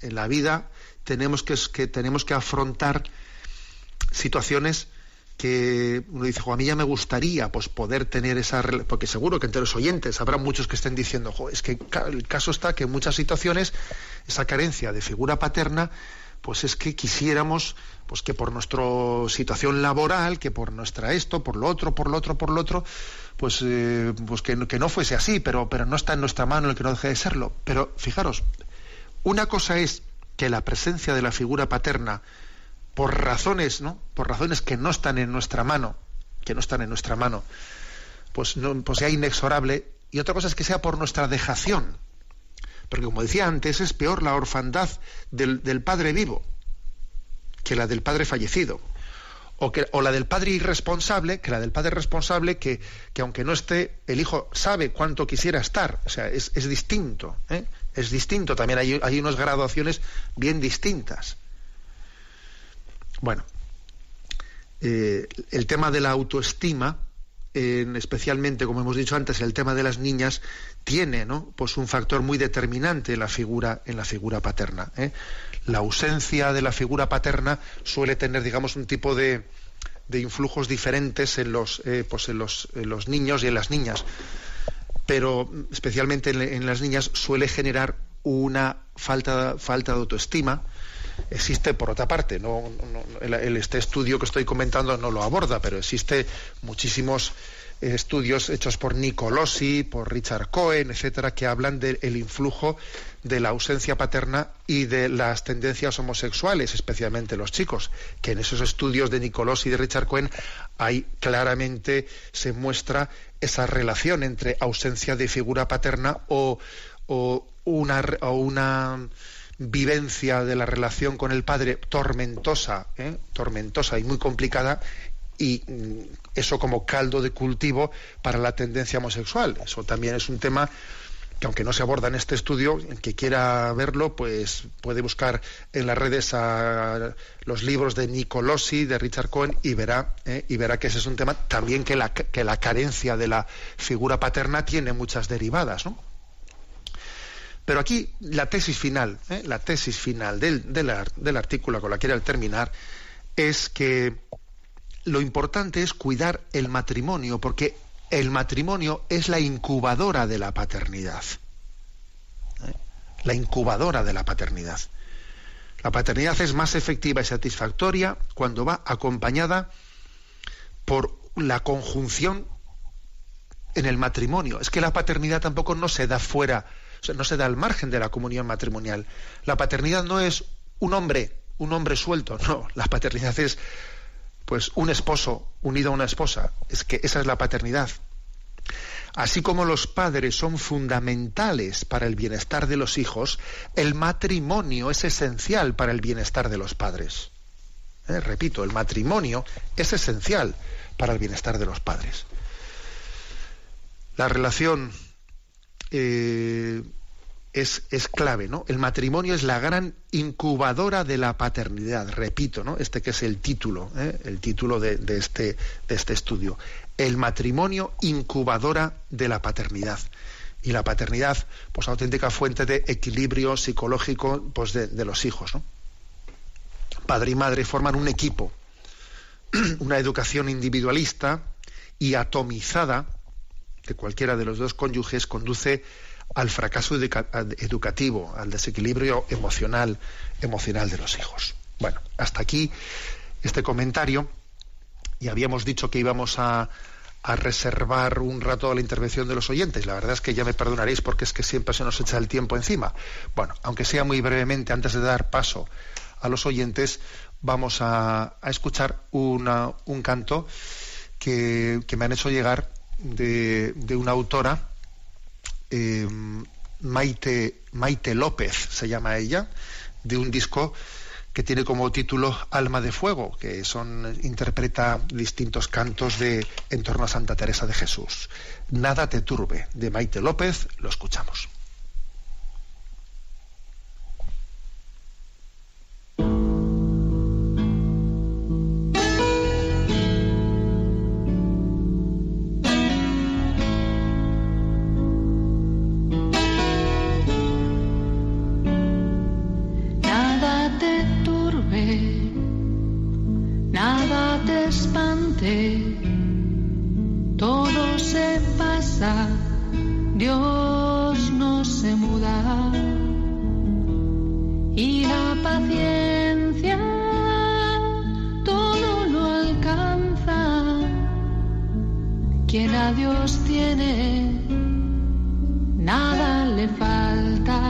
en la vida tenemos que, que tenemos que afrontar situaciones que uno dice, a mí ya me gustaría pues poder tener esa porque seguro que entre los oyentes habrá muchos que estén diciendo, es que el caso está que en muchas situaciones esa carencia de figura paterna pues es que quisiéramos pues que por nuestra situación laboral, que por nuestra esto, por lo otro, por lo otro, por lo otro, pues, eh, pues que, que, no fuese así, pero, pero no está en nuestra mano el que no deje de serlo. Pero fijaros, una cosa es que la presencia de la figura paterna por razones, ¿no? Por razones que no están en nuestra mano, que no están en nuestra mano, pues, no, pues sea inexorable. Y otra cosa es que sea por nuestra dejación. Porque como decía antes, es peor la orfandad del, padre vivo que la del padre fallecido. O, que, o, la del padre irresponsable, que la del padre responsable, que, que, aunque no esté, el hijo sabe cuánto quisiera estar. O sea, es, es distinto. ¿eh? Es distinto. También hay, hay unas graduaciones bien distintas. Bueno, eh, el tema de la autoestima, especialmente, como hemos dicho antes, el tema de las niñas, tiene ¿no? pues un factor muy determinante en la figura, en la figura paterna. ¿eh? La ausencia de la figura paterna suele tener, digamos, un tipo de, de influjos diferentes en los, eh, pues en los, los, niños y en las niñas. Pero especialmente en, las niñas suele generar una falta, falta de autoestima, existe por otra parte, no, este estudio que estoy comentando no lo aborda, pero existe muchísimos estudios hechos por Nicolosi, por Richard Cohen, etcétera, que hablan del influjo de la ausencia paterna y de las tendencias homosexuales, especialmente los chicos, que en esos estudios de Nicolosi y de Richard Cohen hay claramente se muestra esa relación entre ausencia de figura paterna o, o una, o una vivencia de la relación con el padre tormentosa, ¿eh? tormentosa y muy complicada, y mm, eso como caldo de cultivo para la tendencia homosexual. Eso también es un tema que aunque no se aborda en este estudio, el que quiera verlo, pues puede buscar en las redes los libros de Nicolosi, de Richard Cohen, y verá, ¿eh? y verá que ese es un tema también que la, que la carencia de la figura paterna tiene muchas derivadas, ¿no? Pero aquí la tesis final, ¿eh? la tesis final del, del, artículo con la que quiero terminar, es que lo importante es cuidar el matrimonio, porque el matrimonio es la incubadora de la paternidad. La incubadora de la paternidad. La paternidad es más efectiva y satisfactoria cuando va acompañada por la conjunción en el matrimonio. Es que la paternidad tampoco no se da fuera no se da al margen de la comunión matrimonial. La paternidad no es un hombre, un hombre suelto, no. La paternidad es pues un esposo unido a una esposa. Es que esa es la paternidad. Así como los padres son fundamentales para el bienestar de los hijos, el matrimonio es esencial para el bienestar de los padres. Eh, repito, el matrimonio es esencial para el bienestar de los padres. La relación eh, es, es, clave, ¿no? El matrimonio es la gran incubadora de la paternidad, repito, ¿no? Este que es el título, ¿eh? el título de, este, de este estudio. El matrimonio incubadora de la paternidad. Y la paternidad, pues auténtica fuente de equilibrio psicológico pues, de, los hijos, ¿no? Padre y madre forman un equipo, una educación individualista y atomizada de cualquiera de los dos cónyuges conduce al fracaso educativo, al desequilibrio emocional, emocional de los hijos. Bueno, hasta aquí este comentario y habíamos dicho que íbamos a, a reservar un rato a la intervención de los oyentes. La verdad es que ya me perdonaréis porque es que siempre se nos echa el tiempo encima. Bueno, aunque sea muy brevemente, antes de dar paso a los oyentes, vamos a, a escuchar una, un canto que, que, me han hecho llegar de, de una autora eh, Maite, Maite López, se llama ella, de un disco que tiene como título Alma de Fuego, que son interpreta distintos cantos de en torno a Santa Teresa de Jesús. Nada te turbe, de Maite López, lo escuchamos. Dios no se muda. Y la paciencia todo lo alcanza. Quien a Dios tiene, nada le falta,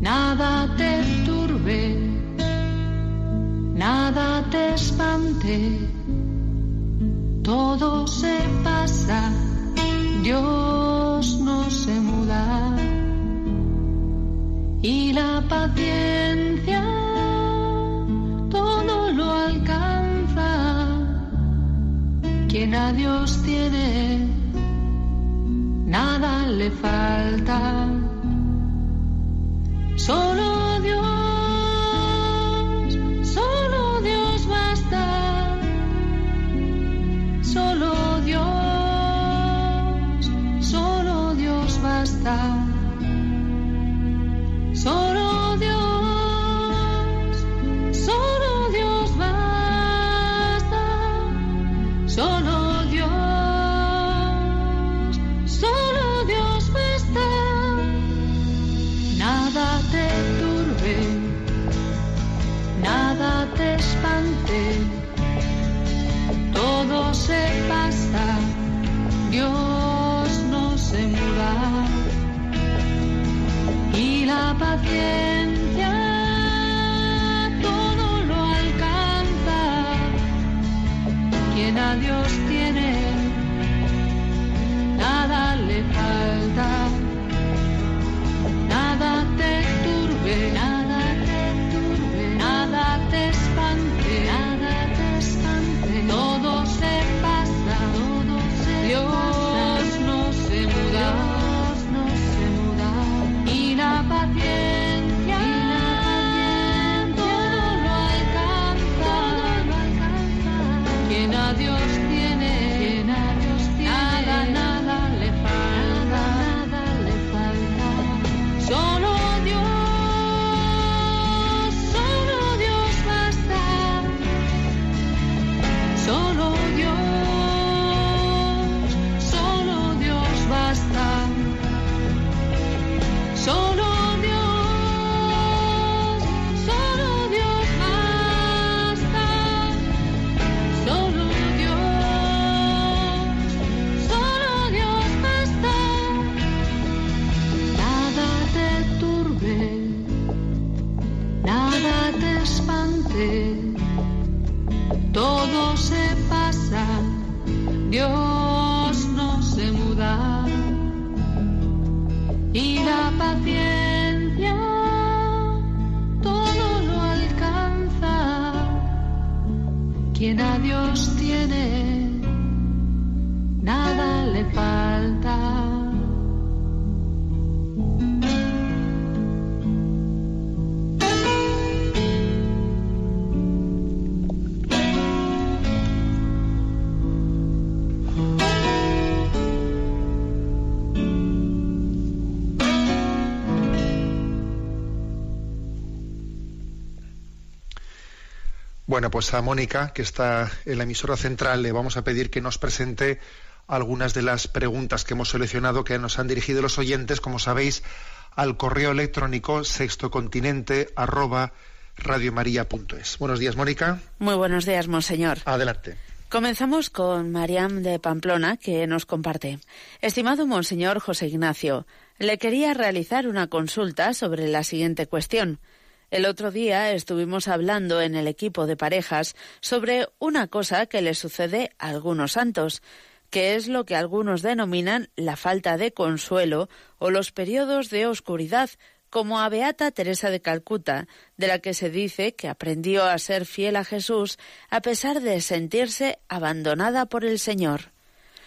nada te turbe, nada te espante todo se pasa, Dios no se muda. Y la paciencia todo lo alcanza. Quien a Dios tiene, nada le falta. Solo Dios. todo se pasa, Dios no se muda y la paciencia todo lo alcanza. Quien a Dios tiene, nada le falta. Bueno, pues a Mónica, que está en la emisora central, le vamos a pedir que nos presente algunas de las preguntas que hemos seleccionado que nos han dirigido los oyentes, como sabéis, al correo electrónico sextocontinente Buenos días, Mónica. Muy buenos días, monseñor. Adelante. Comenzamos con Mariam de Pamplona, que nos comparte. Estimado Monseñor José Ignacio, le quería realizar una consulta sobre la siguiente cuestión. El otro día estuvimos hablando en el equipo de parejas sobre una cosa que le sucede a algunos santos, que es lo que algunos denominan la falta de consuelo o los periodos de oscuridad, como a Beata Teresa de Calcuta, de la que se dice que aprendió a ser fiel a Jesús a pesar de sentirse abandonada por el Señor.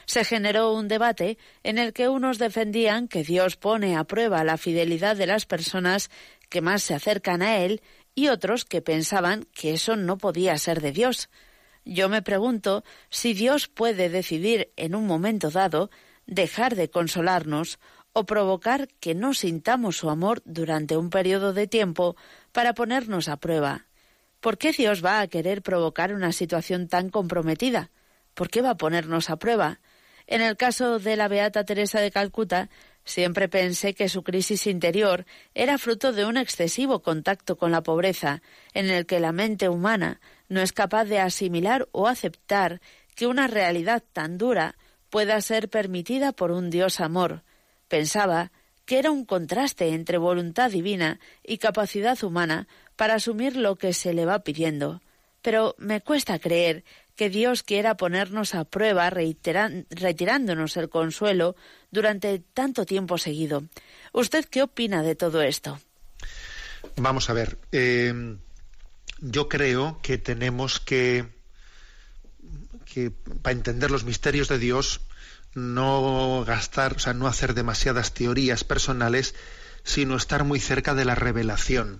Se generó un debate en el que unos defendían que Dios pone a prueba la fidelidad de las personas que más se acercan a Él y otros que pensaban que eso no podía ser de Dios. Yo me pregunto si Dios puede decidir en un momento dado dejar de consolarnos o provocar que no sintamos su amor durante un periodo de tiempo para ponernos a prueba. ¿Por qué Dios va a querer provocar una situación tan comprometida? ¿Por qué va a ponernos a prueba? En el caso de la Beata Teresa de Calcuta, siempre pensé que su crisis interior era fruto de un excesivo contacto con la pobreza, en el que la mente humana no es capaz de asimilar o aceptar que una realidad tan dura pueda ser permitida por un Dios amor. Pensaba que era un contraste entre voluntad divina y capacidad humana para asumir lo que se le va pidiendo. Pero me cuesta creer que Dios quiera ponernos a prueba retirándonos el consuelo durante tanto tiempo seguido. ¿Usted qué opina de todo esto? Vamos a ver. Eh, yo creo que tenemos que que para entender los misterios de Dios no gastar, o sea, no hacer demasiadas teorías personales, sino estar muy cerca de la revelación.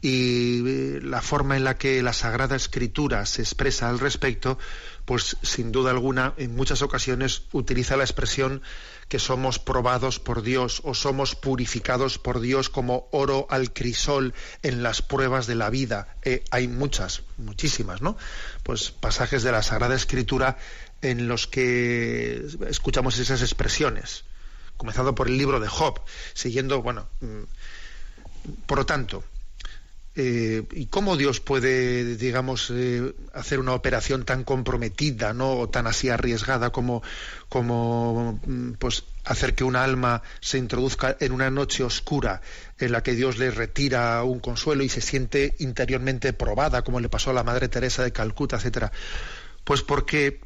Y eh, la forma en la que la Sagrada Escritura se expresa al respecto, pues sin duda alguna, en muchas ocasiones utiliza la expresión que somos probados por Dios o somos purificados por Dios como oro al crisol en las pruebas de la vida. Eh, hay muchas, muchísimas, ¿no? Pues pasajes de la Sagrada Escritura en los que escuchamos esas expresiones, comenzando por el libro de Job, siguiendo, bueno, mm, por lo tanto, eh, y cómo Dios puede, digamos, eh, hacer una operación tan comprometida, ¿no? O tan así arriesgada como, como mm, pues hacer que una alma se introduzca en una noche oscura en la que Dios le retira un consuelo y se siente interiormente probada, como le pasó a la Madre Teresa de Calcuta, etcétera. Pues porque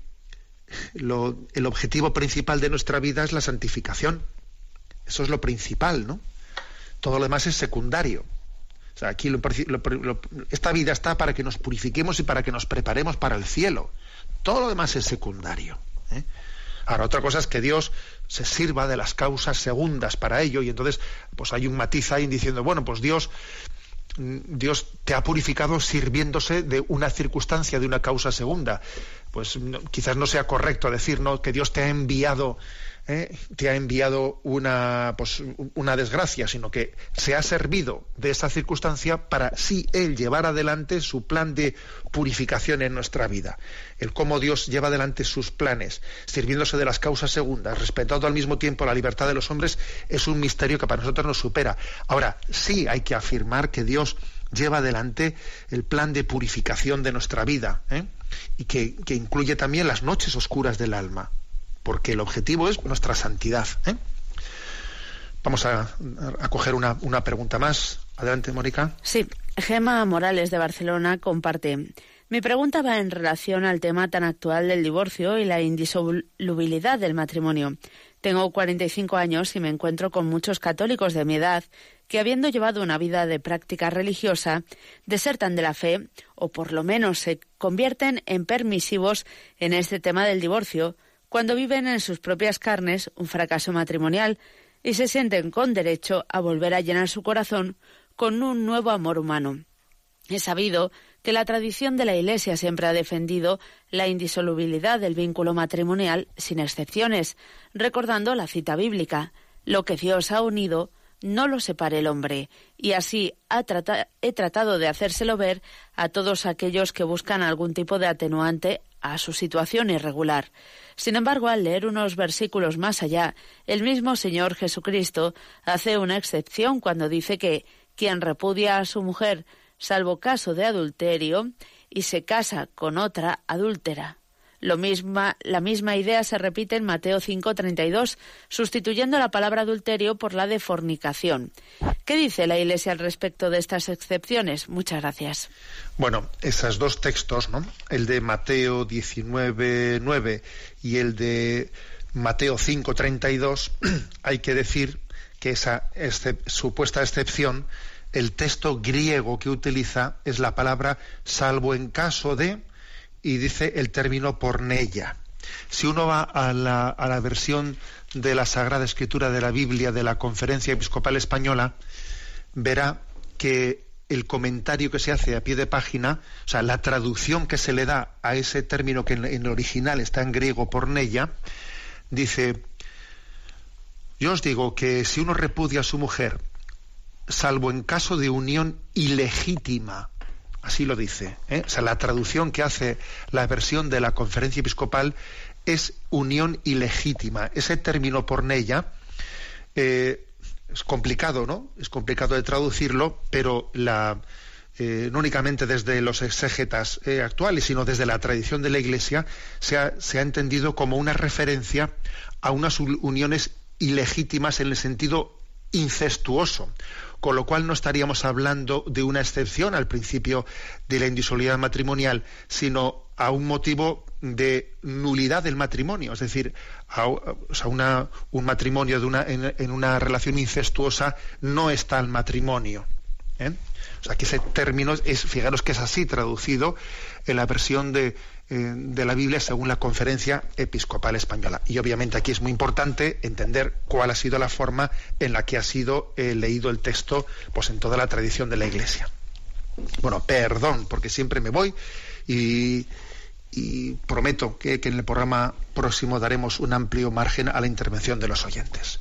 el objetivo principal de nuestra vida es la santificación. Eso es lo principal, ¿no? Todo lo demás es secundario aquí esta vida está para que nos purifiquemos y para que nos preparemos para el cielo. Todo lo demás es secundario. ¿eh? Ahora, otra cosa es que Dios se sirva de las causas segundas para ello y entonces pues hay un matiz ahí diciendo, bueno, pues Dios, mm, Dios te ha purificado sirviéndose de una circunstancia, de una causa segunda. Pues quizás no sea correcto decir que Dios te ha enviado ¿eh? te ha enviado una, pues, una desgracia, sino que se ha servido de esa circunstancia para sí él llevar adelante su plan de purificación en nuestra vida. El cómo Dios lleva adelante sus planes, sirviéndose de las causas segundas, respetando al mismo tiempo la libertad de los hombres, es un misterio que para nosotros nos supera. Ahora, sí hay que afirmar que Dios lleva adelante el plan de purificación de nuestra vida ¿eh? Y que incluye también las noches oscuras del alma porque el objetivo es nuestra santidad. ¿eh? Vamos a, coger una, una, pregunta más. Adelante, Mónica. Sí, Gema Morales de Barcelona comparte. Mi pregunta va en relación al tema tan actual del divorcio y la indisolubilidad del matrimonio. Tengo 45 años y me encuentro con muchos católicos de mi edad que, habiendo llevado una vida de práctica religiosa, desertan de la fe o por lo menos se convierten en permisivos en este tema del divorcio, cuando viven en sus propias carnes un fracaso matrimonial y se sienten con derecho a volver a llenar su corazón con un nuevo amor humano. He sabido que la tradición de la Iglesia siempre ha defendido la indisolubilidad del vínculo matrimonial sin excepciones, recordando la cita bíblica, lo que Dios ha unido, no lo separe el hombre, y así he tratado de hacérselo ver a todos aquellos que buscan algún tipo de atenuante a su situación irregular. Sin embargo, al leer unos versículos más allá, el mismo Señor Jesucristo hace una excepción cuando dice que quien repudia a su mujer, salvo caso de adulterio, y se casa con otra adúltera. Lo misma, la misma idea se repite en Mateo 5:32, sustituyendo la palabra adulterio por la de fornicación. ¿Qué dice la Iglesia al respecto de estas excepciones? Muchas gracias. Bueno, esos dos textos, ¿no? El de Mateo 19:9 y el de Mateo 5:32, hay que decir que esa supuesta excepción, el texto griego que utiliza es la palabra salvo en caso de y dice el término pornella. Si uno va a la, a la versión de la Sagrada Escritura de la Biblia de la Conferencia Episcopal Española, verá que el comentario que se hace a pie de página, o sea, la traducción que se le da a ese término que en, en el original está en griego pornella, dice, yo os digo que si uno repudia a su mujer, salvo en caso de unión ilegítima Así lo dice. ¿eh? O sea, la traducción que hace la versión de la conferencia episcopal es unión ilegítima. Ese término porneia eh, es complicado, ¿no? Es complicado de traducirlo, pero eh, no únicamente desde los exégetas eh, actuales, sino desde la tradición de la Iglesia, se ha entendido como una referencia a unas uniones ilegítimas en el sentido incestuoso, con lo cual no estaríamos hablando de una excepción al principio de la indisolubilidad matrimonial, sino a un motivo de nulidad del matrimonio, es decir, a, un matrimonio de una, en, una relación incestuosa no está el matrimonio. ¿Eh? O sea, que ese término es, fijaros que es así traducido en la versión de, eh, de la Biblia según la conferencia episcopal española. Y obviamente aquí es muy importante entender cuál ha sido la forma en la que ha sido eh, leído el texto pues en toda la tradición de la Iglesia. Bueno, perdón, porque siempre me voy y, prometo que, que en el programa próximo daremos un amplio margen a la intervención de los oyentes.